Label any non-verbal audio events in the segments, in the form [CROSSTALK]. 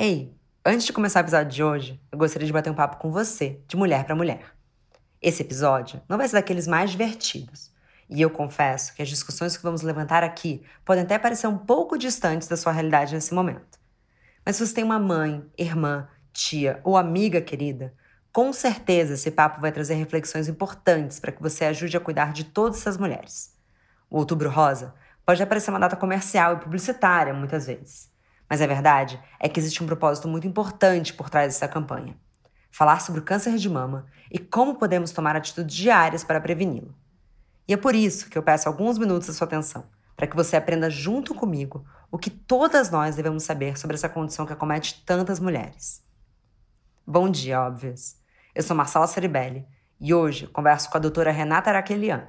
Ei, antes de começar o episódio de hoje, eu gostaria de bater um papo com você, de mulher para mulher. Esse episódio não vai ser daqueles mais divertidos. E eu confesso que as discussões que vamos levantar aqui podem até parecer um pouco distantes da sua realidade nesse momento. Mas se você tem uma mãe, irmã, tia ou amiga querida, com certeza esse papo vai trazer reflexões importantes para que você ajude a cuidar de todas essas mulheres. O Outubro Rosa pode aparecer uma data comercial e publicitária muitas vezes. Mas a verdade é que existe um propósito muito importante por trás dessa campanha: falar sobre o câncer de mama e como podemos tomar atitudes diárias para preveni-lo. E é por isso que eu peço alguns minutos da sua atenção, para que você aprenda junto comigo o que todas nós devemos saber sobre essa condição que acomete tantas mulheres. Bom dia, óbvias! Eu sou Marcela Ceribelli e hoje converso com a doutora Renata Araquelian.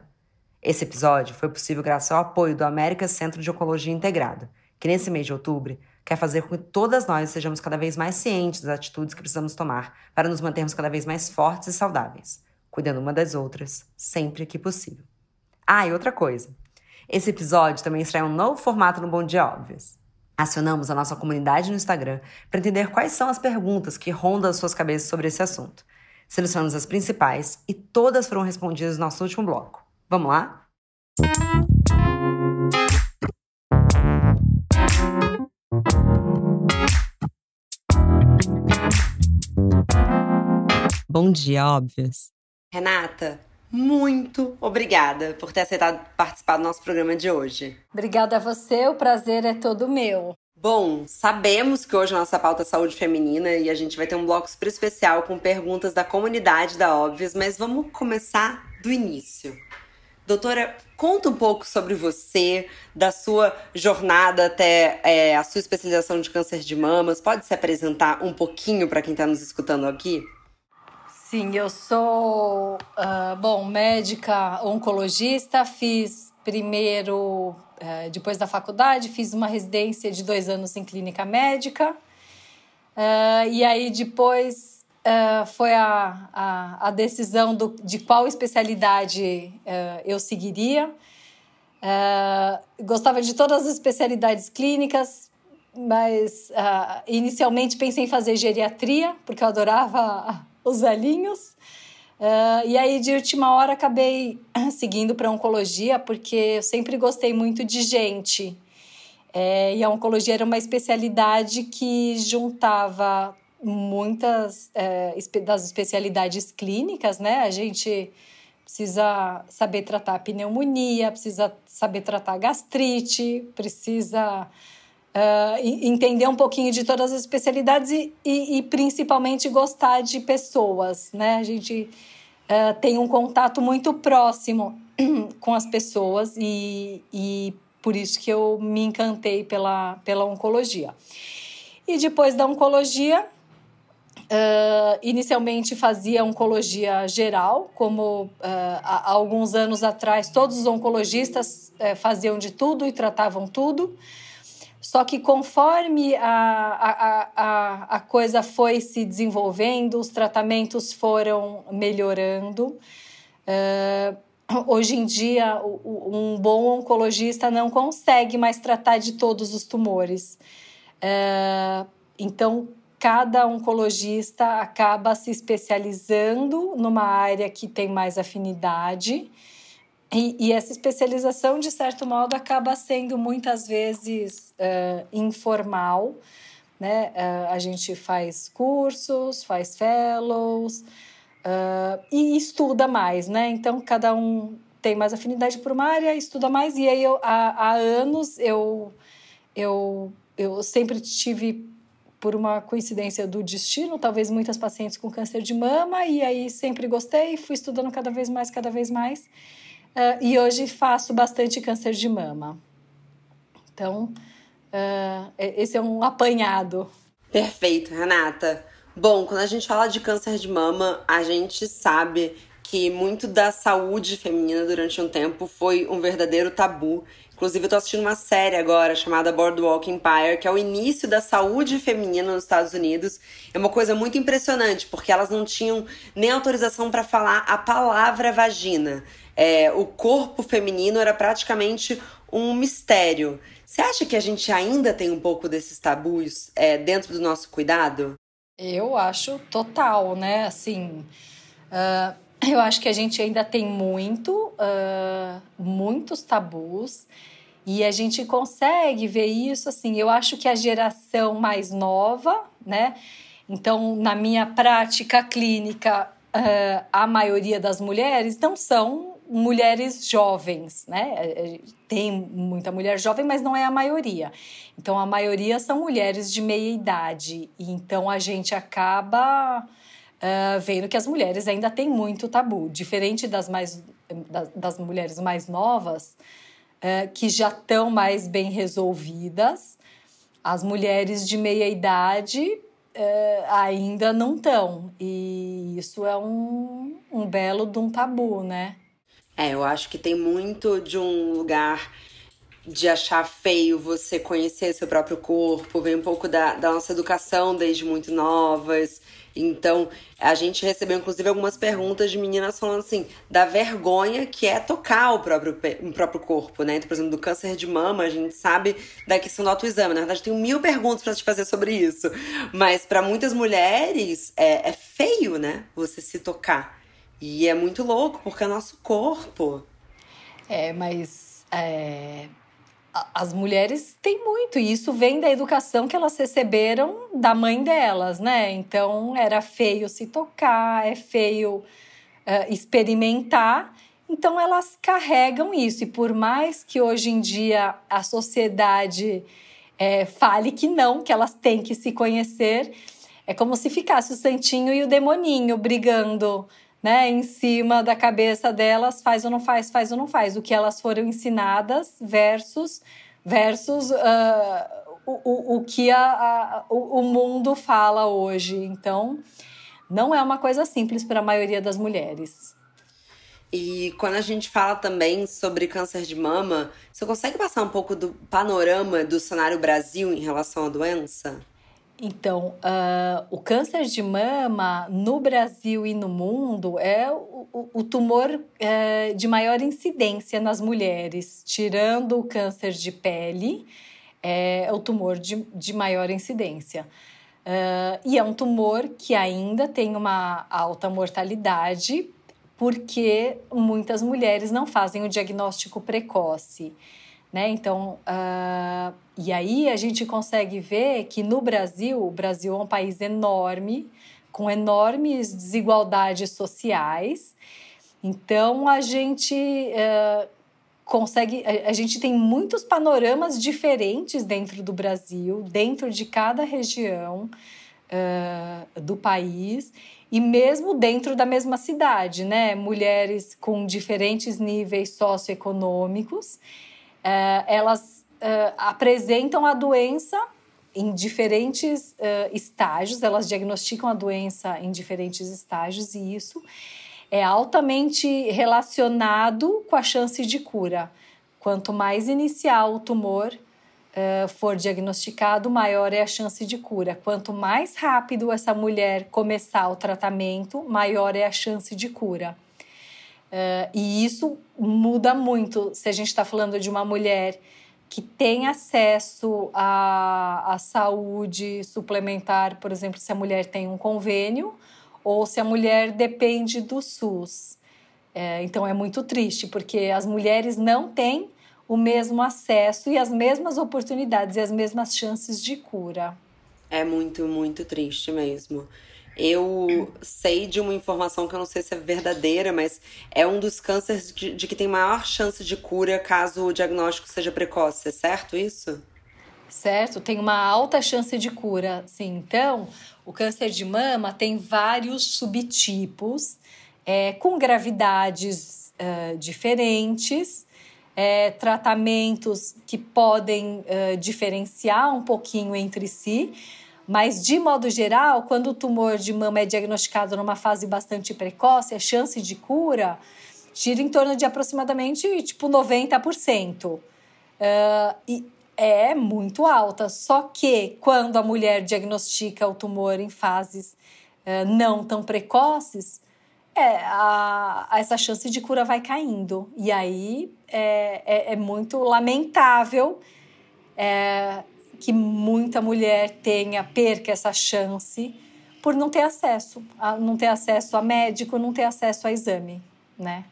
Esse episódio foi possível graças ao apoio do América Centro de Oncologia Integrado, que nesse mês de outubro quer fazer com que todas nós sejamos cada vez mais cientes das atitudes que precisamos tomar para nos mantermos cada vez mais fortes e saudáveis, cuidando uma das outras sempre que possível. Ah, e outra coisa. Esse episódio também estreia um novo formato no Bom Dia Óbvios. Acionamos a nossa comunidade no Instagram para entender quais são as perguntas que rondam as suas cabeças sobre esse assunto. Selecionamos as principais e todas foram respondidas no nosso último bloco. Vamos lá? Bom dia, óbvias. Renata, muito obrigada por ter aceitado participar do nosso programa de hoje. Obrigada a você, o prazer é todo meu. Bom, sabemos que hoje a nossa pauta é saúde feminina e a gente vai ter um bloco super especial com perguntas da comunidade da Óbvias, mas vamos começar do início. Doutora, conta um pouco sobre você, da sua jornada até é, a sua especialização de câncer de mamas. Pode se apresentar um pouquinho para quem está nos escutando aqui? Sim, eu sou, uh, bom, médica oncologista, fiz primeiro, uh, depois da faculdade, fiz uma residência de dois anos em clínica médica, uh, e aí depois uh, foi a, a, a, decisão do, de qual especialidade uh, eu seguiria. Uh, gostava de todas as especialidades clínicas, mas inicialmente pensei em fazer geriatria, porque eu adorava os velhinhos. e aí, de última hora, acabei [CLEARS THROAT] seguindo para oncologia, porque eu sempre gostei muito de gente. É, e a oncologia era uma especialidade que juntava muitas é, das especialidades clínicas, né? A gente precisa saber tratar pneumonia, precisa saber tratar gastrite, precisa uh, entender um pouquinho de todas as especialidades e, e, e principalmente gostar de pessoas, né? A gente uh, tem um contato muito próximo [CLEARS THROAT] com as pessoas e, e por isso que eu me encantei pela, pela oncologia. E depois da oncologia, Uh, inicialmente fazia oncologia geral, como uh, há, alguns anos atrás todos os oncologistas uh, faziam de tudo e tratavam tudo. Só que conforme a, a, a, a coisa foi se desenvolvendo, os tratamentos foram melhorando. hoje em dia, um bom oncologista não consegue mais tratar de todos os tumores. então, cada oncologista acaba se especializando numa área que tem mais afinidade. E, e essa especialização, de certo modo, acaba sendo muitas vezes uh, informal. Né? Uh, a gente faz cursos, faz fellows uh, e estuda mais. Né? Então, cada um tem mais afinidade por uma área, estuda mais. E aí, eu, há, há anos, eu, eu, eu sempre tive por uma coincidência do destino, talvez muitas pacientes com câncer de mama, e aí sempre gostei, fui estudando cada vez mais, cada vez mais, uh, e hoje faço bastante câncer de mama. Então, uh, esse é um apanhado. Perfeito, Renata. Bom, quando a gente fala de câncer de mama, a gente sabe que muito da saúde feminina durante um tempo foi um verdadeiro tabu Inclusive, eu tô assistindo uma série agora chamada Boardwalk Empire, que é o início da saúde feminina nos Estados Unidos. É uma coisa muito impressionante, porque elas não tinham nem autorização para falar a palavra vagina. É, o corpo feminino era praticamente um mistério. Você acha que a gente ainda tem um pouco desses tabus é, dentro do nosso cuidado? Eu acho total, né? Assim, uh, eu acho que a gente ainda tem muito, uh, muitos tabus. E a gente consegue ver isso assim. Eu acho que a geração mais nova, né? Então, na minha prática clínica, uh, a maioria das mulheres não são mulheres jovens, né? Tem muita mulher jovem, mas não é a maioria. Então, a maioria são mulheres de meia idade. E então, a gente acaba uh, vendo que as mulheres ainda têm muito tabu. Diferente das, mais, das, das mulheres mais novas, uh, que já estão mais bem resolvidas, as mulheres de meia idade uh, ainda não estão. E isso é um, um belo de um tabu, né? É, eu acho que tem muito de um lugar de achar feio você conhecer seu próprio corpo, vem um pouco da, da nossa educação desde muito novas. Então, a gente recebeu inclusive algumas perguntas de meninas falando assim, da vergonha que é tocar o próprio, o próprio corpo, né? Então, por exemplo, do câncer de mama, a gente sabe da questão do autoexame. Na verdade, tem mil perguntas para te fazer sobre isso. Mas para muitas mulheres é, é feio, né? Você se tocar. E é muito louco, porque é nosso corpo. É, mas é, as mulheres têm muito, e isso vem da educação que elas receberam da mãe delas, né? Então era feio se tocar, é feio uh, experimentar. Então elas carregam isso, e por mais que hoje em dia a sociedade é, fale que não, que elas têm que se conhecer, é como se ficasse o santinho e o demoninho brigando né, em cima da cabeça delas, faz ou não faz, faz ou não faz, o que elas foram ensinadas versus versus uh, o, o, que a, a, o, o mundo fala hoje. Então, não é uma coisa simples para a maioria das mulheres. E quando a gente fala também sobre câncer de mama, você consegue passar um pouco do panorama do cenário Brasil em relação à doença? Então, uh, o câncer de mama no Brasil e no mundo é o, o tumor uh, de maior incidência nas mulheres, tirando o câncer de pele, é o tumor de, de maior incidência. Uh, e é um tumor que ainda tem uma alta mortalidade, porque muitas mulheres não fazem o diagnóstico precoce. Né? Então, uh, e aí a gente consegue ver que no Brasil, o Brasil é um país enorme, com enormes desigualdades sociais. Então, a gente uh, consegue, a, a, gente tem muitos panoramas diferentes dentro do Brasil, dentro de cada região uh, do país e mesmo dentro da mesma cidade, né? Mulheres com diferentes níveis socioeconômicos é, elas é, apresentam a doença em diferentes uh, estágios, elas diagnosticam a doença em diferentes estágios e isso é altamente relacionado com a chance de cura. Quanto mais inicial o tumor uh, for diagnosticado, maior é a chance de cura. Quanto mais rápido essa mulher começar o tratamento, maior é a chance de cura. Uh, e isso muda muito se a gente está falando de uma mulher que tem acesso à, à saúde suplementar, por exemplo, se a mulher tem um convênio ou se a mulher depende do SUS. É, então é muito triste, porque as mulheres não têm o mesmo acesso e as mesmas oportunidades e as mesmas chances de cura. É muito, muito triste mesmo. Eu sei de uma informação que eu não sei se é verdadeira, mas é um dos cânceres de, de que tem maior chance de cura caso o diagnóstico seja precoce, é certo isso? Certo, tem uma alta chance de cura, sim. Então, o câncer de mama tem vários subtipos, é, com gravidades uh, diferentes, é, tratamentos que podem uh, diferenciar um pouquinho entre si, mas, de modo geral, quando o tumor de mama é diagnosticado numa fase bastante precoce, a chance de cura gira em torno de aproximadamente tipo 90%. Uh, e é muito alta. Só que quando a mulher diagnostica o tumor em fases uh, não tão precoces, é, a, a essa chance de cura vai caindo. E aí é, é, é muito lamentável é, que muita mulher tenha, perca essa chance por não ter acesso, a, não ter acesso a médico, não ter acesso a exame, né?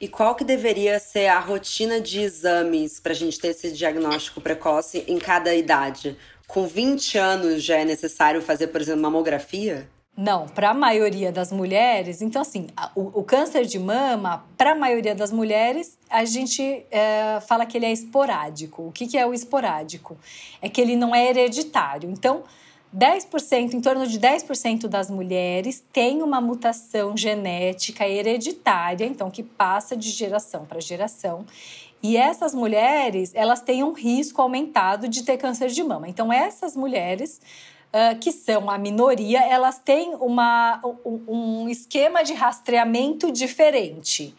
E qual que deveria ser a rotina de exames para a gente ter esse diagnóstico precoce em cada idade? Com 20 anos já é necessário fazer, por exemplo, mamografia? Não, para a maioria das mulheres, então assim, o, o câncer de mama, para a maioria das mulheres, a gente é, fala que ele é esporádico. O que, que é o esporádico? É que ele não é hereditário. Então, 10%, em torno de 10% das mulheres tem uma mutação genética hereditária, então que passa de geração para geração. E essas mulheres, elas têm um risco aumentado de ter câncer de mama. Então, essas mulheres uh, que são a minoria, elas têm uma, um, um esquema de rastreamento diferente.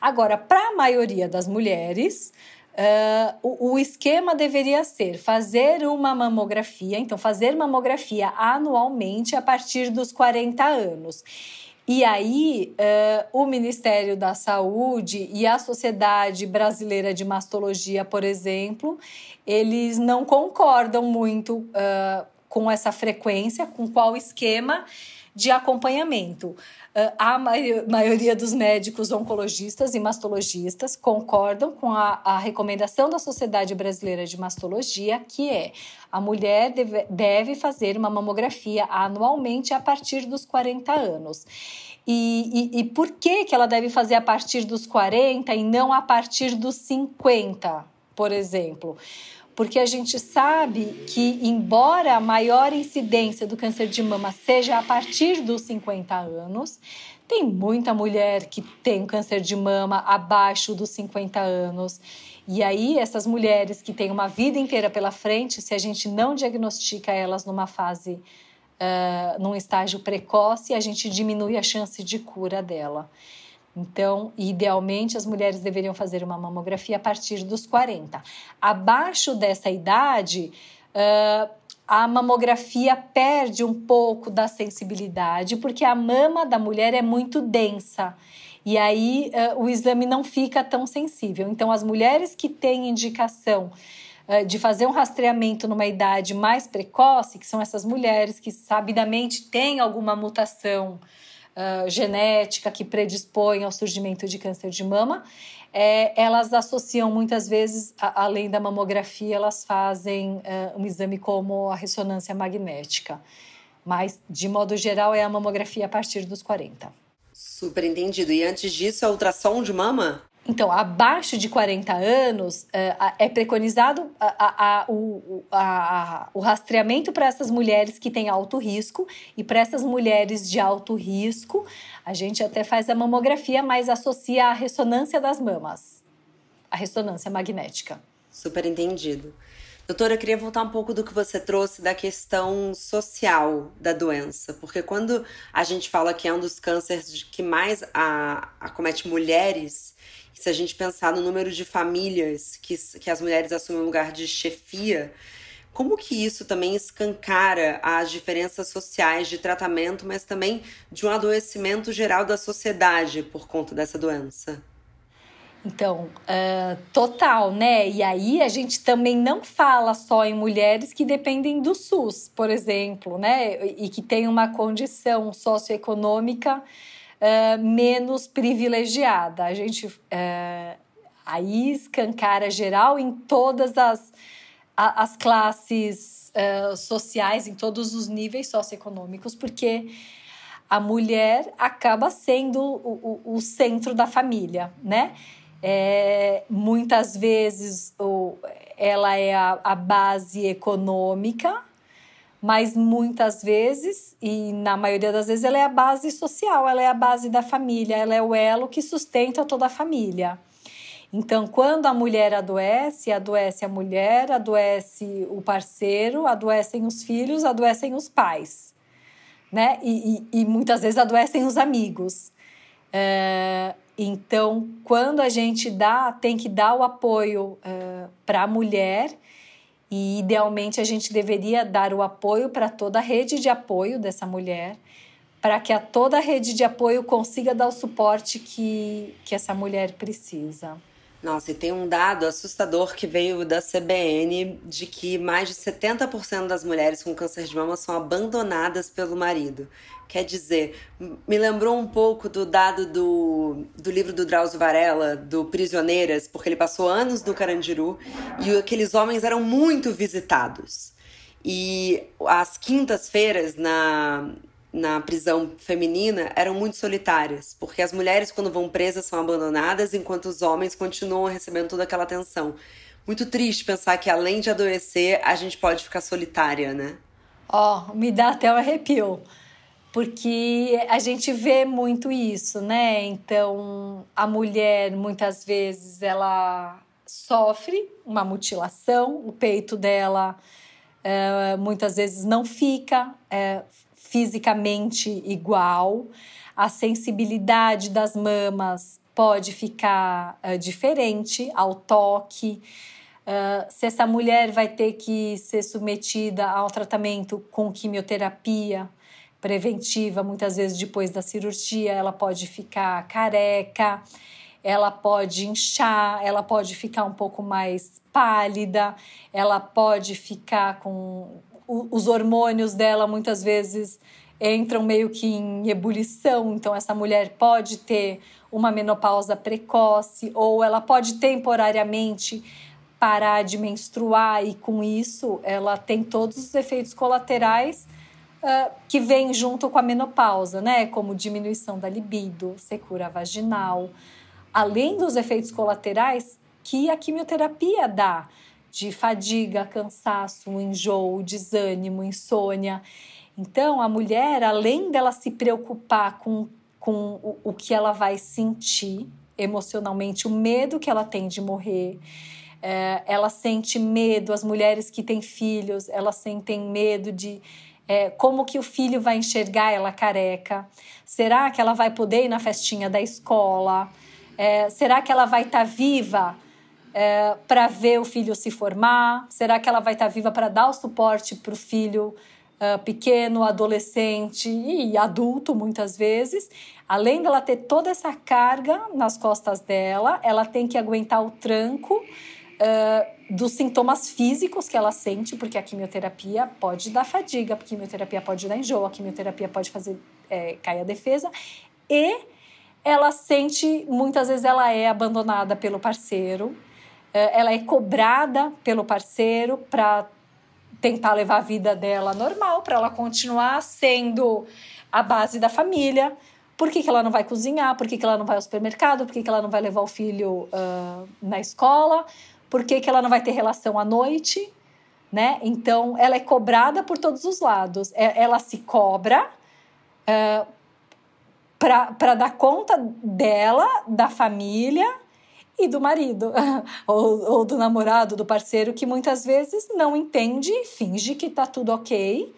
Agora, para a maioria das mulheres, Uh, o, o, esquema deveria ser fazer uma mamografia, então fazer mamografia anualmente a partir dos 40 anos. E aí, uh, o Ministério da Saúde e a Sociedade Brasileira de Mastologia, por exemplo, eles não concordam muito uh, com essa frequência, com qual esquema de acompanhamento. Uh, a maioria dos médicos oncologistas e mastologistas concordam com a, a, recomendação da Sociedade Brasileira de Mastologia, que é a mulher deve, deve fazer uma mamografia anualmente a partir dos 40 anos. E, e, e por que, que ela deve fazer a partir dos 40 e não a partir dos 50, por exemplo? Porque a gente sabe que, embora a maior incidência do câncer de mama seja a partir dos 50 anos, tem muita mulher que tem câncer de mama abaixo dos 50 anos. E aí, essas mulheres que têm uma vida inteira pela frente, se a gente não diagnostica elas numa fase, uh, num estágio precoce, a gente diminui a chance de cura dela. Então, idealmente, as mulheres deveriam fazer uma mamografia a partir dos 40. Abaixo dessa idade, uh, a mamografia perde um pouco da sensibilidade, porque a mama da mulher é muito densa. E aí uh, o exame não fica tão sensível. Então, as mulheres que têm indicação uh, de fazer um rastreamento numa idade mais precoce, que são essas mulheres que sabidamente têm alguma mutação uh, genética que predispõe ao surgimento de câncer de mama, é, elas associam muitas vezes, a, além da mamografia, elas fazem uh, um exame como a ressonância magnética. Mas, de modo geral, é a mamografia a partir dos 40. Super entendido. E antes disso, a ultrassom de mama? Então, abaixo de 40 anos, é, é preconizado a, a, o, a, o rastreamento para essas mulheres que têm alto risco, e para essas mulheres de alto risco, a gente até faz a mamografia, mas associa a ressonância das mamas, a ressonância magnética. Super entendido. Doutora, eu queria voltar um pouco do que você trouxe da questão social da doença, porque quando a gente fala que é um dos cânceres que mais acomete mulheres, se a gente pensar no número de famílias que, que as mulheres assumem o lugar de chefia, como que isso também escancara as diferenças sociais de tratamento, mas também de um adoecimento geral da sociedade por conta dessa doença? Então, uh, total, né? E aí a gente também não fala só em mulheres que dependem do SUS, por exemplo, né? E que têm uma condição socioeconômica uh, menos privilegiada. A gente uh, aí escancara geral em todas as, as classes uh, sociais, em todos os níveis socioeconômicos, porque a mulher acaba sendo o, o, o centro da família, né? É, muitas vezes o, ela é a, a base econômica mas muitas vezes, e na maioria das vezes, ela é a base social, ela é a base da família, ela é o elo que sustenta toda a família. Então, quando a mulher adoece, adoece a mulher, adoece o parceiro, adoecem os filhos, adoecem os pais, né? E, e, e muitas vezes adoecem os amigos. É, então, quando a gente dá, tem que dar o apoio é, para a mulher e, idealmente, a gente deveria dar o apoio para toda a rede de apoio dessa mulher, para que a toda a rede de apoio consiga dar o suporte que, que essa mulher precisa. Nossa, e tem um dado assustador que veio da CBN de que mais de 70% das mulheres com câncer de mama são abandonadas pelo marido. Quer dizer, me lembrou um pouco do dado do, do livro do Drauzio Varela, do Prisioneiras, porque ele passou anos no Carandiru e aqueles homens eram muito visitados. E as quintas-feiras na, na prisão feminina eram muito solitárias, porque as mulheres, quando vão presas, são abandonadas, enquanto os homens continuam recebendo toda aquela atenção. Muito triste pensar que, além de adoecer, a gente pode ficar solitária, né? Ó, oh, me dá até um arrepio, porque a gente vê muito isso, né? Então, a mulher, muitas vezes, ela sofre uma mutilação, o peito dela é, muitas vezes não fica. É, fisicamente igual, a sensibilidade das mamas pode ficar uh, diferente ao toque. Uh, se essa mulher vai ter que ser submetida ao tratamento com quimioterapia preventiva, muitas vezes depois da cirurgia, ela pode ficar careca, ela pode inchar, ela pode ficar um pouco mais pálida, ela pode ficar com os hormônios dela muitas vezes entram meio que em ebulição, então essa mulher pode ter uma menopausa precoce ou ela pode temporariamente parar de menstruar e com isso ela tem todos os efeitos colaterais uh, que vêm junto com a menopausa, né? Como diminuição da libido, secura vaginal, além dos efeitos colaterais que a quimioterapia dá de fadiga, cansaço, enjoo, desânimo, insônia. Então, a mulher, além dela se preocupar com, com o, o que ela vai sentir emocionalmente, o medo que ela tem de morrer, é, ela sente medo, as mulheres que têm filhos, elas sentem medo de é, como que o filho vai enxergar ela careca. Será que ela vai poder ir na festinha da escola? É, será que ela vai estar tá viva é, para ver o filho se formar? Será que ela vai estar tá viva para dar o suporte para o filho uh, pequeno, adolescente e adulto, muitas vezes? Além dela ter toda essa carga nas costas dela, ela tem que aguentar o tranco uh, dos sintomas físicos que ela sente, porque a quimioterapia pode dar fadiga, a quimioterapia pode dar enjoo, a quimioterapia pode fazer é, cair a defesa e ela sente, muitas vezes ela é abandonada pelo parceiro, é, ela é cobrada pelo parceiro para tentar levar a vida dela normal, para ela continuar sendo a base da família. Por que, que ela não vai cozinhar? Por que, que ela não vai ao supermercado? Por que, que ela não vai levar o filho uh, na escola? Por que, que ela não vai ter relação à noite? Né? Então, ela é cobrada por todos os lados. É, ela se cobra uh, para dar conta dela, da família e do marido, [LAUGHS] ou, ou, do namorado, do parceiro, que muitas vezes não entende, finge que está tudo ok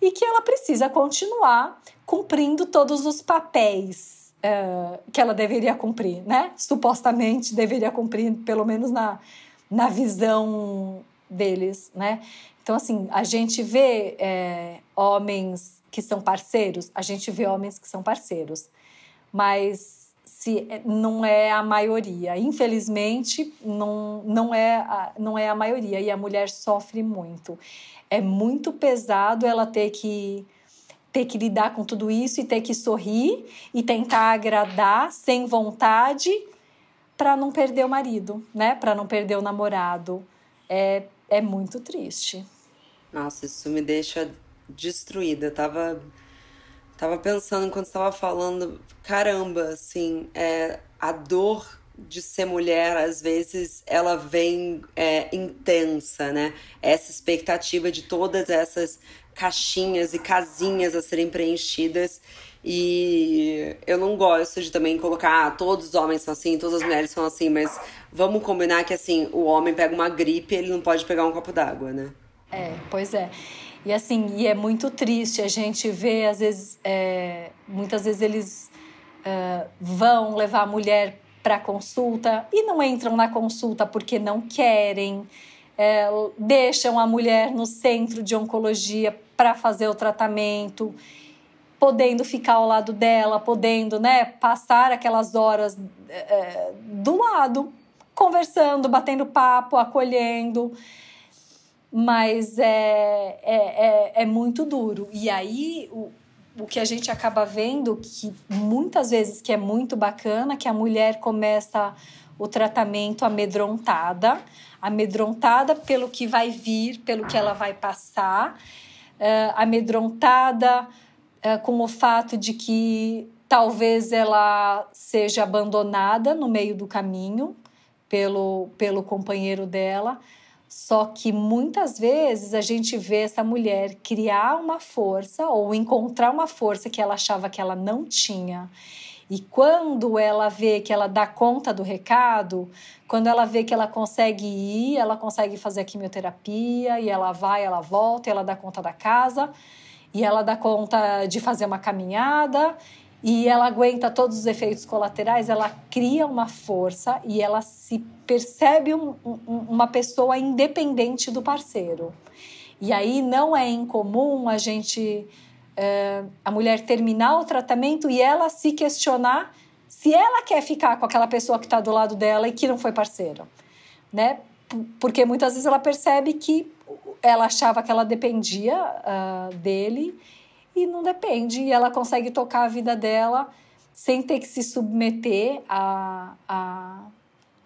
e que ela precisa continuar cumprindo todos os papéis uh, que ela deveria cumprir, né? Supostamente deveria cumprir, pelo menos na, na visão deles, né? Então, assim, a gente vê é, homens que são parceiros, a gente vê homens que são parceiros, mas se é, não é a maioria. Infelizmente, não, não, é a, não é a maioria e a mulher sofre muito. É muito pesado ela ter que ter que lidar com tudo isso e ter que sorrir e tentar agradar sem vontade para não perder o marido, né? Para não perder o namorado. É, é muito triste. Nossa, isso me deixa destruída. Eu tava Tava pensando enquanto estava falando, caramba, assim, é, a dor de ser mulher, às vezes, ela vem é, intensa, né? Essa expectativa de todas essas caixinhas e casinhas a serem preenchidas. E eu não gosto de também colocar, ah, todos os homens são assim, todas as mulheres são assim, mas vamos combinar que assim, o homem pega uma gripe, ele não pode pegar um copo d'água, né? É, pois é. E assim, e é muito triste a gente ver, às vezes, é, muitas vezes eles é, vão levar a mulher para consulta e não entram na consulta porque não querem, é, deixam a mulher no centro de oncologia para fazer o tratamento, podendo ficar ao lado dela, podendo né, passar aquelas horas é, do lado conversando, batendo papo, acolhendo. Mas é, é, é, é muito duro. E aí, o, o que a gente acaba vendo, que muitas vezes que é muito bacana, que a mulher começa o tratamento amedrontada, amedrontada pelo que vai vir, pelo que ela vai passar, uh, amedrontada uh, com o fato de que talvez ela seja abandonada no meio do caminho pelo, pelo companheiro dela. Só que muitas vezes a gente vê essa mulher criar uma força ou encontrar uma força que ela achava que ela não tinha. E quando ela vê que ela dá conta do recado, quando ela vê que ela consegue ir, ela consegue fazer a quimioterapia, e ela vai, ela volta, ela dá conta da casa, e ela dá conta de fazer uma caminhada, e ela aguenta todos os efeitos colaterais, ela cria uma força e ela se percebe um, um, uma pessoa independente do parceiro. E aí não é incomum a gente, é, a mulher terminar o tratamento e ela se questionar se ela quer ficar com aquela pessoa que está do lado dela e que não foi parceiro, né? Porque muitas vezes ela percebe que ela achava que ela dependia uh, dele e não depende. E ela consegue tocar a vida dela sem ter que se submeter a, a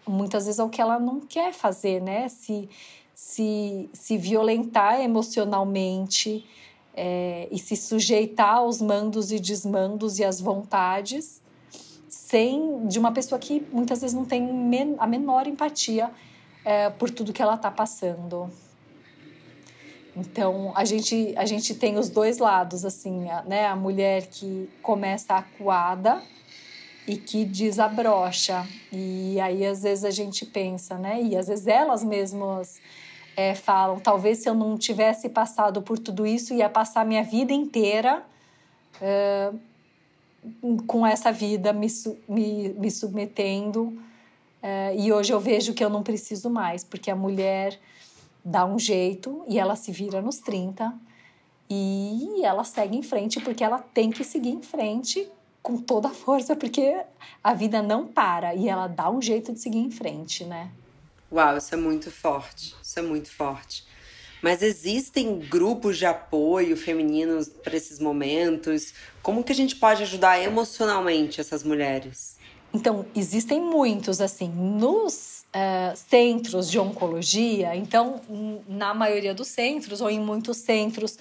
muitas vezes ao que ela não quer fazer, né? Se, se, se violentar emocionalmente é, e se sujeitar aos mandos e desmandos e às vontades sem de uma pessoa que muitas vezes não tem men a menor empatia é, por tudo que ela está passando. Então, a gente, a gente tem os dois lados, assim, a, né? A mulher que começa acuada e que desabrocha. E aí, às vezes, a gente pensa, né? E às vezes elas mesmas é, falam: talvez se eu não tivesse passado por tudo isso, ia passar minha vida inteira é, com essa vida me, me, me submetendo. É, e hoje eu vejo que eu não preciso mais, porque a mulher dá um jeito e ela se vira nos 30 e ela segue em frente porque ela tem que seguir em frente com toda a força porque a vida não para e ela dá um jeito de seguir em frente, né? Uau, isso é muito forte. Isso é muito forte. Mas existem grupos de apoio femininos para esses momentos? Como que a gente pode ajudar emocionalmente essas mulheres? Então, existem muitos, assim, nos uh, centros de oncologia, então, na maioria dos centros, ou em muitos centros,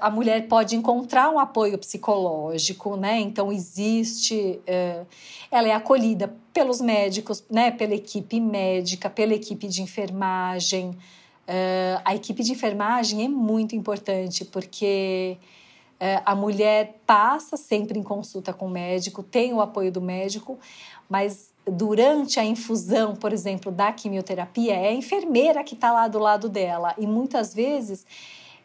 a mulher pode encontrar um apoio psicológico, né? Então, existe. Uh, ela é acolhida pelos médicos, né? Pela equipe médica, pela equipe de enfermagem. a equipe de enfermagem é muito importante porque a mulher passa sempre em consulta com o médico, tem o apoio do médico, mas durante a infusão, por exemplo, da quimioterapia, é a enfermeira que está lá do lado dela. E muitas vezes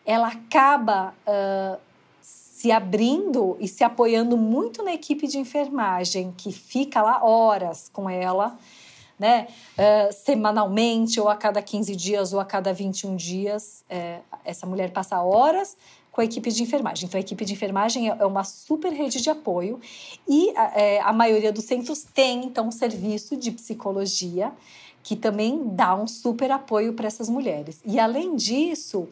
ela acaba uh, se abrindo e se apoiando muito na equipe de enfermagem, que fica lá horas com ela, né? Uh, semanalmente, ou a cada 15 dias, ou a cada 21 dias. É, essa mulher passa horas com a equipe de enfermagem. Então, a equipe de enfermagem é, uma super rede de apoio e é, a maioria dos centros tem, então, um serviço de psicologia que também dá um super apoio para essas mulheres. E, além disso,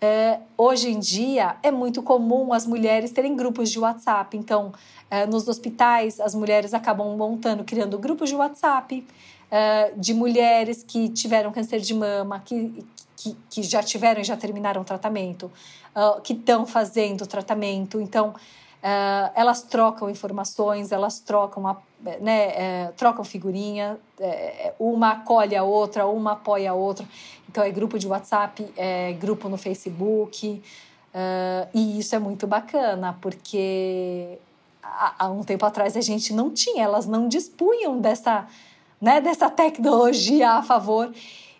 é, hoje em dia é muito comum as mulheres terem grupos de WhatsApp. Então, é, nos hospitais, as mulheres acabam montando, criando grupos de WhatsApp é, de mulheres que tiveram câncer de mama, que, que, que já tiveram e já terminaram o tratamento, que estão fazendo o tratamento. Então, uh, elas trocam informações, elas trocam, a, né, é, trocam figurinha, é, uma acolhe a outra, uma apoia a outra. Então, é grupo de WhatsApp, é grupo no Facebook. Uh, e isso é muito bacana, porque há, há um tempo atrás a gente não tinha, elas não dispunham dessa, né, dessa tecnologia a favor.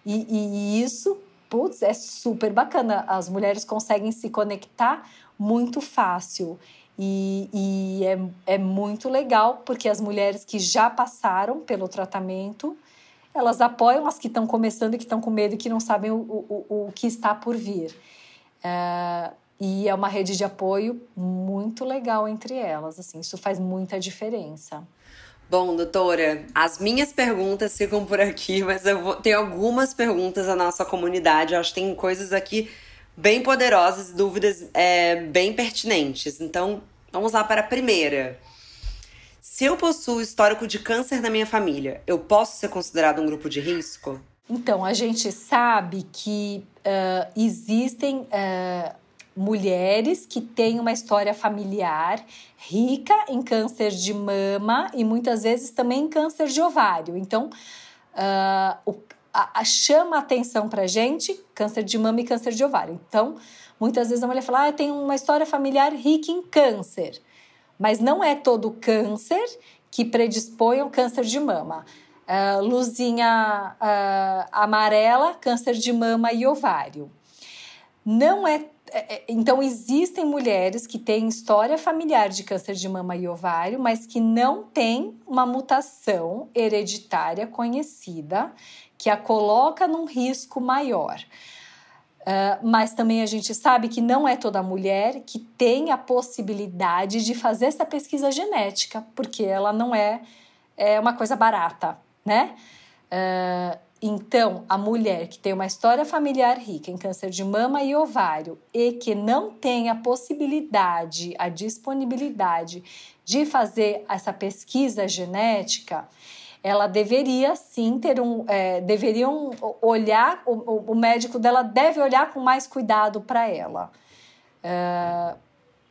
E, e, isso putz, é super bacana. As mulheres conseguem se conectar muito fácil. E, e é, é muito legal porque as mulheres que já passaram pelo tratamento elas apoiam as que estão começando e que estão com medo e que não sabem o, o, o que está por vir. É, e é uma rede de apoio muito legal entre elas. Assim, isso faz muita diferença. Bom, doutora, as minhas perguntas ficam por aqui, mas eu vou ter algumas perguntas da nossa comunidade. Eu acho que tem coisas aqui bem poderosas, dúvidas é, bem pertinentes. Então, vamos lá para a primeira. Se eu possuo histórico de câncer na minha família, eu posso ser considerado um grupo de risco? Então, a gente sabe que uh, existem uh, mulheres que têm uma história familiar rica em câncer de mama e muitas vezes também em câncer de ovário. Então, uh, o, a, a chama atenção para gente câncer de mama e câncer de ovário. Então, muitas vezes a mulher fala, ah, tenho uma história familiar rica em câncer. Mas não é todo câncer que predispõe ao câncer de mama. Uh, luzinha uh, amarela, câncer de mama e ovário. Não é é, é, então, existem mulheres que têm história familiar de câncer de mama e ovário, mas que não têm uma mutação hereditária conhecida que a coloca num risco maior. Uh, mas também a gente sabe que não é toda mulher que tem a possibilidade de fazer essa pesquisa genética, porque ela não é, é uma coisa barata, né? Uh, então, a mulher que tem uma história familiar rica em câncer de mama e ovário e que não tem a possibilidade, a disponibilidade de fazer essa pesquisa genética, ela deveria sim ter um. É, deveriam olhar, o, o, médico dela deve olhar com mais cuidado para ela. É,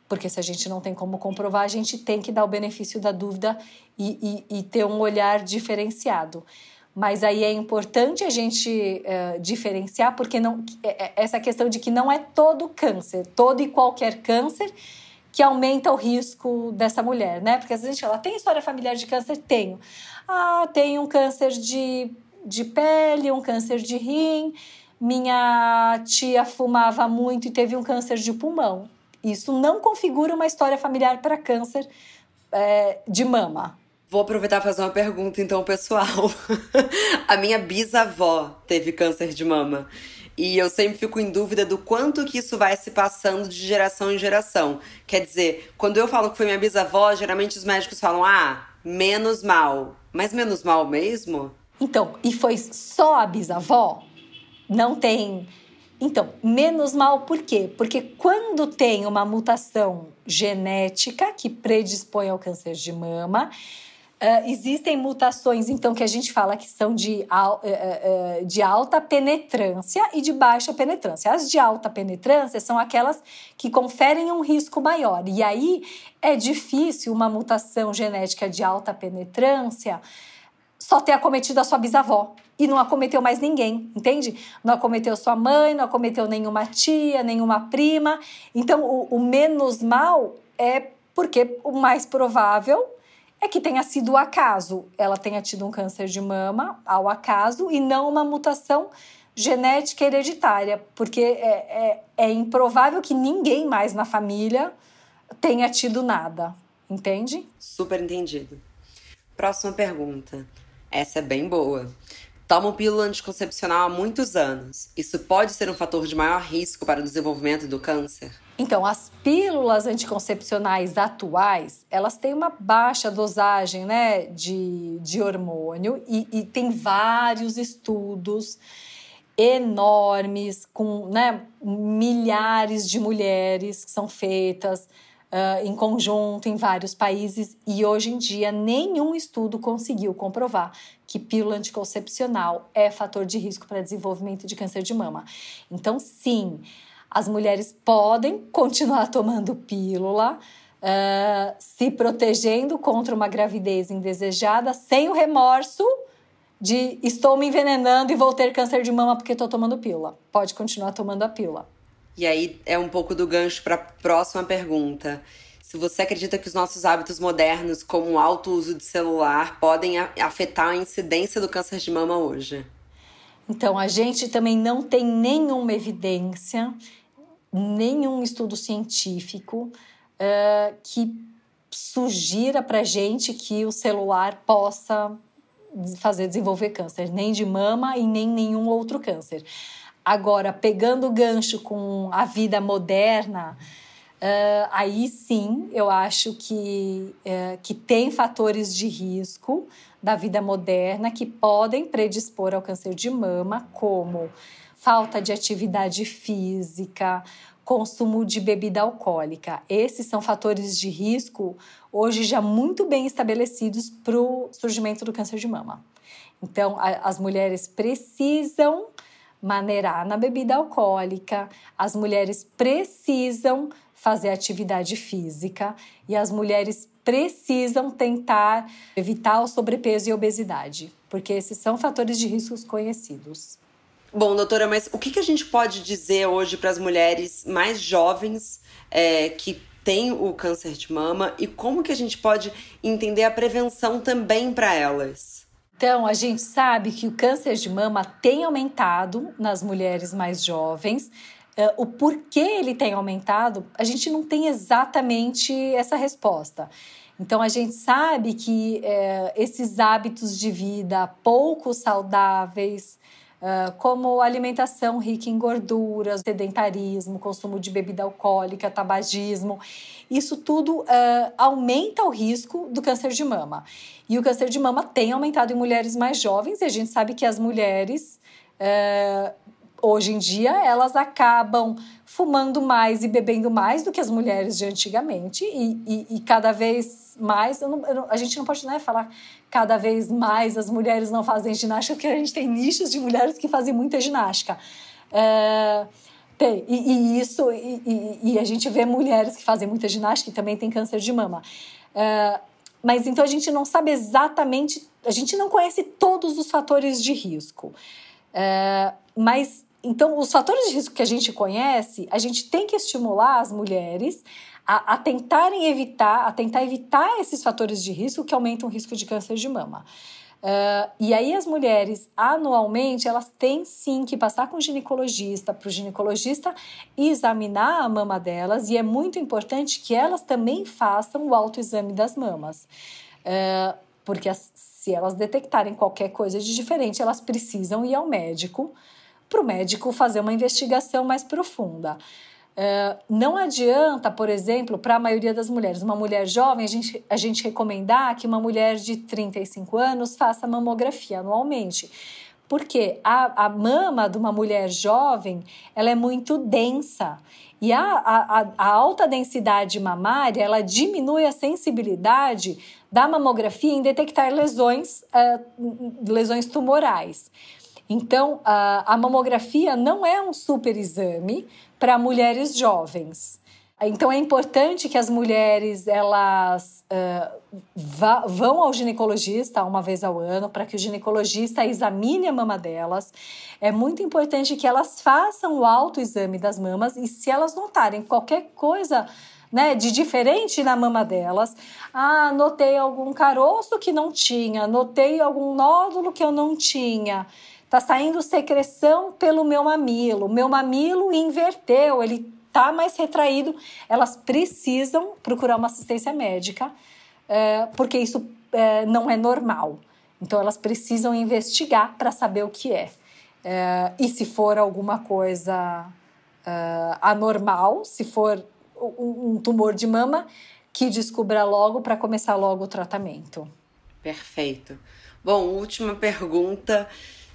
porque se a gente não tem como comprovar, a gente tem que dar o benefício da dúvida e, e, e ter um olhar diferenciado. Mas aí é importante a gente uh, diferenciar, porque não, é, é, essa questão de que não é todo câncer, todo e qualquer câncer que aumenta o risco dessa mulher, né? Porque às vezes a gente fala, tem história familiar de câncer? Tenho. Ah, tenho um câncer de, de pele, um câncer de rim, minha tia fumava muito e teve um câncer de pulmão. Isso não configura uma história familiar para câncer é, de mama, Vou aproveitar e fazer uma pergunta, então, pessoal. [LAUGHS] a minha bisavó teve câncer de mama. E eu sempre fico em dúvida do quanto que isso vai se passando de geração em geração. Quer dizer, quando eu falo que foi minha bisavó, geralmente os médicos falam, ah, menos mal. Mas menos mal mesmo? Então, e foi só a bisavó? Não tem. Então, menos mal por quê? Porque quando tem uma mutação genética que predispõe ao câncer de mama, Uh, existem mutações, então, que a gente fala que são de, uh, uh, de alta penetrância e de baixa penetrância. As de alta penetrância são aquelas que conferem um risco maior. E aí é difícil uma mutação genética de alta penetrância só ter acometido a sua bisavó e não acometeu mais ninguém, entende? Não acometeu sua mãe, não acometeu nenhuma tia, nenhuma prima. Então, o, o menos mal é porque o mais provável é que tenha sido o acaso. Ela tenha tido um câncer de mama ao acaso e não uma mutação genética hereditária, porque é, é, é improvável que ninguém mais na família tenha tido nada, entende? Super entendido. Próxima pergunta. Essa é bem boa. Tomo pílula anticoncepcional há muitos anos. Isso pode ser um fator de maior risco para o desenvolvimento do câncer? Então, as pílulas anticoncepcionais atuais, elas têm uma baixa dosagem né, de, de hormônio e, e tem vários estudos enormes com né, milhares de mulheres que são feitas uh, em conjunto em vários países e hoje em dia nenhum estudo conseguiu comprovar que pílula anticoncepcional é fator de risco para desenvolvimento de câncer de mama. Então, sim, as mulheres podem continuar tomando pílula. Uh, se protegendo contra uma gravidez indesejada sem o remorso de estou me envenenando e vou ter câncer de mama porque estou tomando pílula. Pode continuar tomando a pílula. E aí é um pouco do gancho para a próxima pergunta. Se você acredita que os nossos hábitos modernos, como o alto uso de celular, podem afetar a incidência do câncer de mama hoje? Então, a gente também não tem nenhuma evidência, nenhum estudo científico uh, que sugira para gente que o celular possa fazer desenvolver câncer, nem de mama e nem nenhum outro câncer. Agora, pegando o gancho com a vida moderna, Uh, aí sim, eu acho que, uh, que tem fatores de risco da vida moderna que podem predispor ao câncer de mama, como falta de atividade física, consumo de bebida alcoólica. Esses são fatores de risco hoje já muito bem estabelecidos para o surgimento do câncer de mama. Então, a, as mulheres precisam maneirar na bebida alcoólica, as mulheres precisam fazer atividade física e as mulheres precisam tentar evitar o sobrepeso e obesidade, porque esses são fatores de riscos conhecidos. Bom, doutora, mas o que, que a gente pode dizer hoje para as mulheres mais jovens é, que têm o câncer de mama e como que a gente pode entender a prevenção também para elas? Então, a gente sabe que o câncer de mama tem aumentado nas mulheres mais jovens. Uh, o porquê ele tem aumentado, a gente não tem exatamente essa resposta. Então, a gente sabe que uh, esses hábitos de vida pouco saudáveis, como alimentação rica em gorduras, sedentarismo, consumo de bebida alcoólica, tabagismo. Isso tudo uh, aumenta o risco do câncer de mama. E o câncer de mama tem aumentado em mulheres mais jovens, e a gente sabe que as mulheres. Uh, hoje em dia elas acabam fumando mais e bebendo mais do que as mulheres de antigamente e, e, e cada vez mais eu não, eu não, a gente não pode né, falar cada vez mais as mulheres não fazem ginástica, porque a gente tem nichos de mulheres que fazem muita ginástica. É, tem, e, e isso, e, a gente vê mulheres que fazem muita ginástica e também tem câncer de mama. É, mas então a gente não sabe exatamente, a gente não conhece todos os fatores de risco. É, mas então, os fatores de risco que a gente conhece, a gente tem que estimular as mulheres a, a, tentarem evitar, a tentar evitar esses fatores de risco que aumentam o risco de câncer de mama. Uh, e aí as mulheres, anualmente, elas têm sim que passar com o ginecologista, para o ginecologista examinar a mama delas, e é muito importante que elas também façam o autoexame das mamas. Uh, porque as, se elas detectarem qualquer coisa de diferente, elas precisam ir ao médico, para o médico fazer uma investigação mais profunda. Uh, não adianta, por exemplo, para a maioria das mulheres, uma mulher jovem, a gente, a gente recomendar que uma mulher de 35 anos faça mamografia anualmente. Porque a, a mama de uma mulher jovem ela é muito densa. E a, a, a alta densidade mamária ela diminui a sensibilidade da mamografia em detectar lesões, uh, lesões tumorais. Então, a, a mamografia não é um super exame para mulheres jovens. Então é importante que as mulheres elas uh, vá, vão ao ginecologista uma vez ao ano para que o ginecologista examine a mama delas. É muito importante que elas façam o autoexame das mamas e se elas notarem qualquer coisa né, de diferente na mama delas, ah, notei algum caroço que não tinha, notei algum nódulo que eu não tinha. Tá saindo secreção pelo meu mamilo. Meu mamilo inverteu, ele tá mais retraído. Elas precisam procurar uma assistência médica, é, porque isso é, não é normal. Então, elas precisam investigar para saber o que é. é. E se for alguma coisa anormal, se for um, um tumor de mama, que descubra logo para começar logo o tratamento. Perfeito. Bom, última pergunta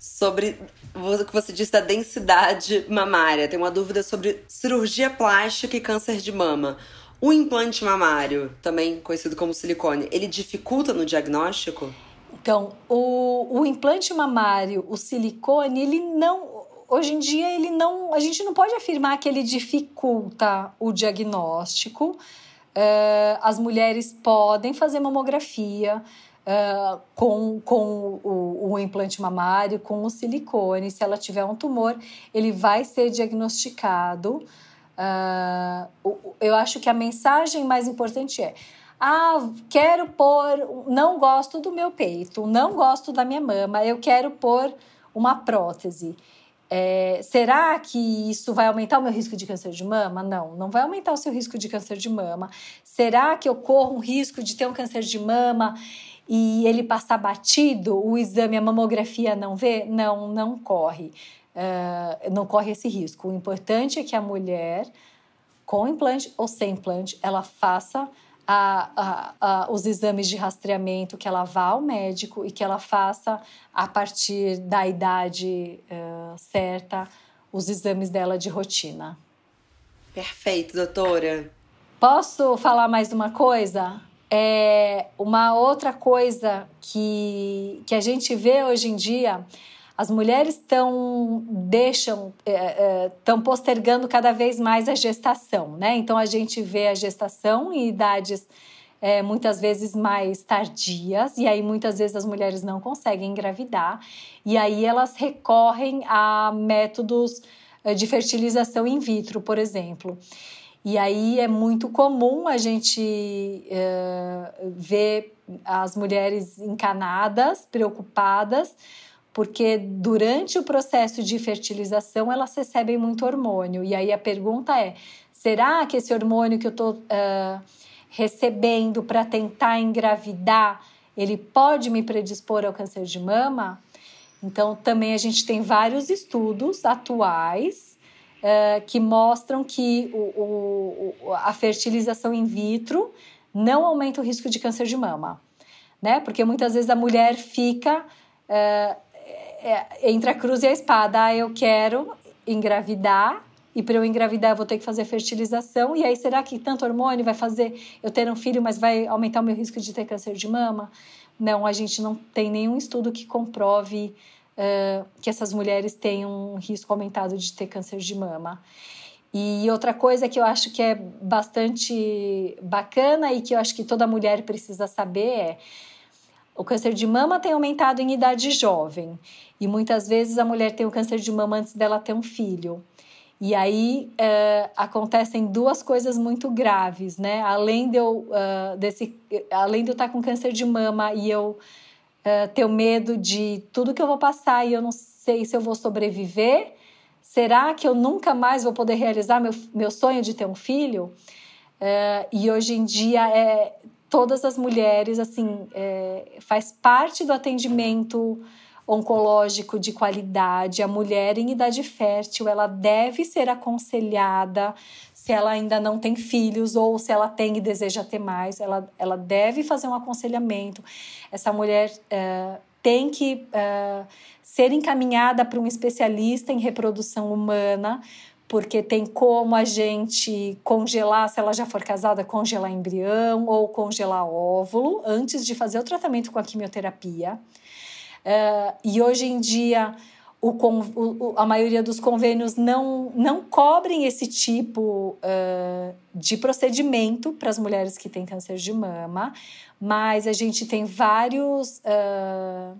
sobre o que você disse da densidade mamária. Tem uma dúvida sobre cirurgia plástica e câncer de mama. O implante mamário, também conhecido como silicone, ele dificulta no diagnóstico? Então, o, o implante mamário, o silicone, ele não. Hoje em dia, ele não. A gente não pode afirmar que ele dificulta o diagnóstico. Uh, as mulheres podem fazer mamografia, uh, com, com o, o, implante mamário, com o silicone. Se ela tiver um tumor, ele vai ser diagnosticado. Uh, eu acho que a mensagem mais importante é: ah, quero pôr, não gosto do meu peito, não gosto da minha mama, eu quero pôr uma prótese. É, será que isso vai aumentar o meu risco de câncer de mama? Não, não vai aumentar o seu risco de câncer de mama. Será que eu corro um risco de ter um câncer de mama e ele passar batido, o exame, a mamografia não vê? Não, não corre. Uh, não corre esse risco. O importante é que a mulher com implante ou sem implante, ela faça a, a, a, os exames de rastreamento, que ela vá ao médico e que ela faça, a partir da idade uh, certa, os exames dela de rotina. Perfeito, doutora. Posso falar mais uma coisa? É uma outra coisa que, que a gente vê hoje em dia as mulheres estão deixam estão é, é, postergando cada vez mais a gestação, né? Então a gente vê a gestação em idades é, muitas vezes mais tardias e aí muitas vezes as mulheres não conseguem engravidar e aí elas recorrem a métodos é, de fertilização in vitro, por exemplo. E aí é muito comum a gente é, ver as mulheres encanadas, preocupadas, porque durante o processo de fertilização elas recebem muito hormônio. E aí a pergunta é: será que esse hormônio que eu estou uh, recebendo para tentar engravidar ele pode me predispor ao câncer de mama? Então, também a gente tem vários estudos atuais uh, que mostram que o, o, a fertilização in vitro não aumenta o risco de câncer de mama, né? Porque muitas vezes a mulher fica uh, é, entre a cruz e a espada. Ah, eu quero engravidar e para eu engravidar eu vou ter que fazer fertilização. E aí, será que tanto hormônio vai fazer eu ter um filho, mas vai aumentar o meu risco de ter câncer de mama? Não, a gente não tem nenhum estudo que comprove uh, que essas mulheres têm um risco aumentado de ter câncer de mama. E outra coisa que eu acho que é bastante bacana e que eu acho que toda mulher precisa saber é o câncer de mama tem aumentado em idade jovem e muitas vezes a mulher tem o câncer de mama antes dela ter um filho. E aí é, acontecem duas coisas muito graves, né? Além de eu, uh, desse, além de eu estar com câncer de mama e eu uh, ter o medo de tudo que eu vou passar e eu não sei se eu vou sobreviver, será que eu nunca mais vou poder realizar meu, meu sonho de ter um filho? Uh, e hoje em dia é, todas as mulheres, assim, é, faz parte do atendimento oncológico de qualidade. A mulher em idade fértil, ela deve ser aconselhada se ela ainda não tem filhos ou se ela tem e deseja ter mais, ela, ela deve fazer um aconselhamento. Essa mulher é, tem que é, ser encaminhada para um especialista em reprodução humana, porque tem como a gente congelar, se ela já for casada, congelar embrião ou congelar óvulo antes de fazer o tratamento com a quimioterapia. Uh, e hoje em dia, o, o, a maioria dos convênios não, não cobrem esse tipo uh, de procedimento para as mulheres que têm câncer de mama, mas a gente tem vários. Uh,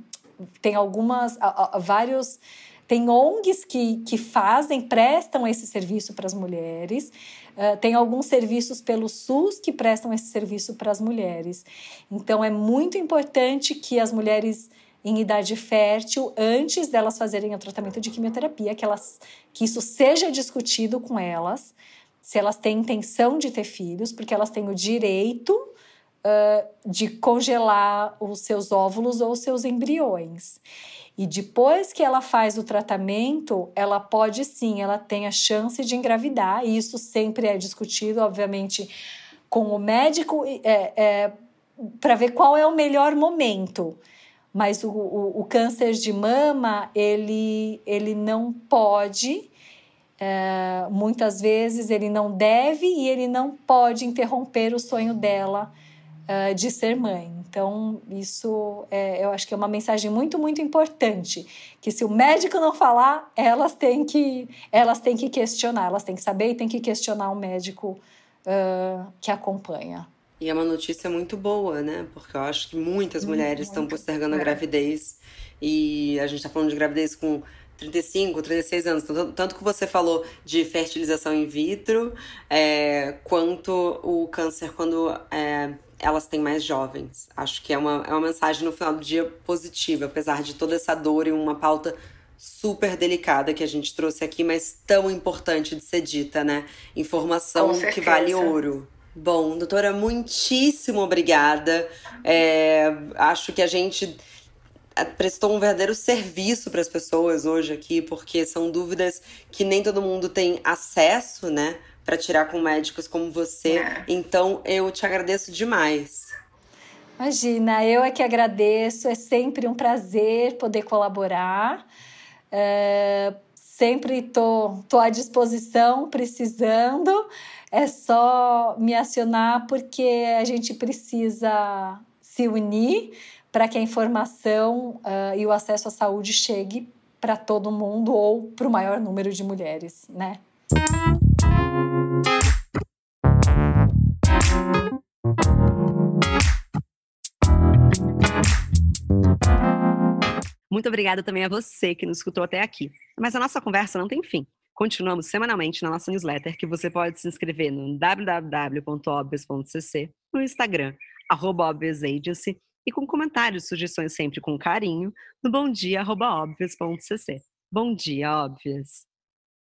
tem algumas. vários tem ONGs que, que fazem, prestam esse serviço para as mulheres. Uh, tem alguns serviços pelo SUS que prestam esse serviço para as mulheres. Então, é muito importante que as mulheres em idade fértil, antes delas fazerem o tratamento de quimioterapia, que, elas, que isso seja discutido com elas, se elas têm intenção de ter filhos, porque elas têm o direito uh, de congelar os seus óvulos ou os seus embriões. E depois que ela faz o tratamento, ela pode sim, ela tem a chance de engravidar, e isso sempre é discutido, obviamente, com o médico é, é, para ver qual é o melhor momento. Mas o, o, o, câncer de mama, ele, ele não pode, é, muitas vezes, ele não deve e ele não pode interromper o sonho dela uh, de ser mãe. Então, isso é, eu acho que é uma mensagem muito, muito importante. Que se o médico não falar, elas têm que, elas têm que questionar, elas têm que saber e têm que questionar o médico uh, que acompanha. E é uma notícia muito boa, né? Porque eu acho que muitas mulheres estão postergando a gravidez. E a gente está falando de gravidez com 35, 36 anos. Tanto que você falou de fertilização in vitro, é, quanto o câncer quando é, elas têm mais jovens. Acho que é uma, é uma mensagem no final do dia positiva, apesar de toda essa dor e uma pauta super delicada que a gente trouxe aqui, mas tão importante de ser dita, né? Informação que vale ouro. Bom, doutora, muitíssimo obrigada. É, acho que a gente é, prestou um verdadeiro serviço para as pessoas hoje aqui, porque são dúvidas que nem todo mundo tem acesso, né? para tirar com médicos como você. É. Então eu te agradeço demais. Imagina, eu é que agradeço, é sempre um prazer poder colaborar. É, sempre tô, tô à disposição, precisando. É só me acionar porque a gente precisa se unir para que a informação uh, e o acesso à saúde chegue para todo mundo ou para o maior número de mulheres, né? Muito obrigada também a você que nos escutou até aqui. Mas a nossa conversa não tem fim. Continuamos semanalmente na nossa newsletter, que você pode se inscrever no www.obvious.cc, no Instagram, arroba Agency, e com comentários e sugestões sempre com carinho no bomdia.obvious.cc. Bom dia, Óbvias!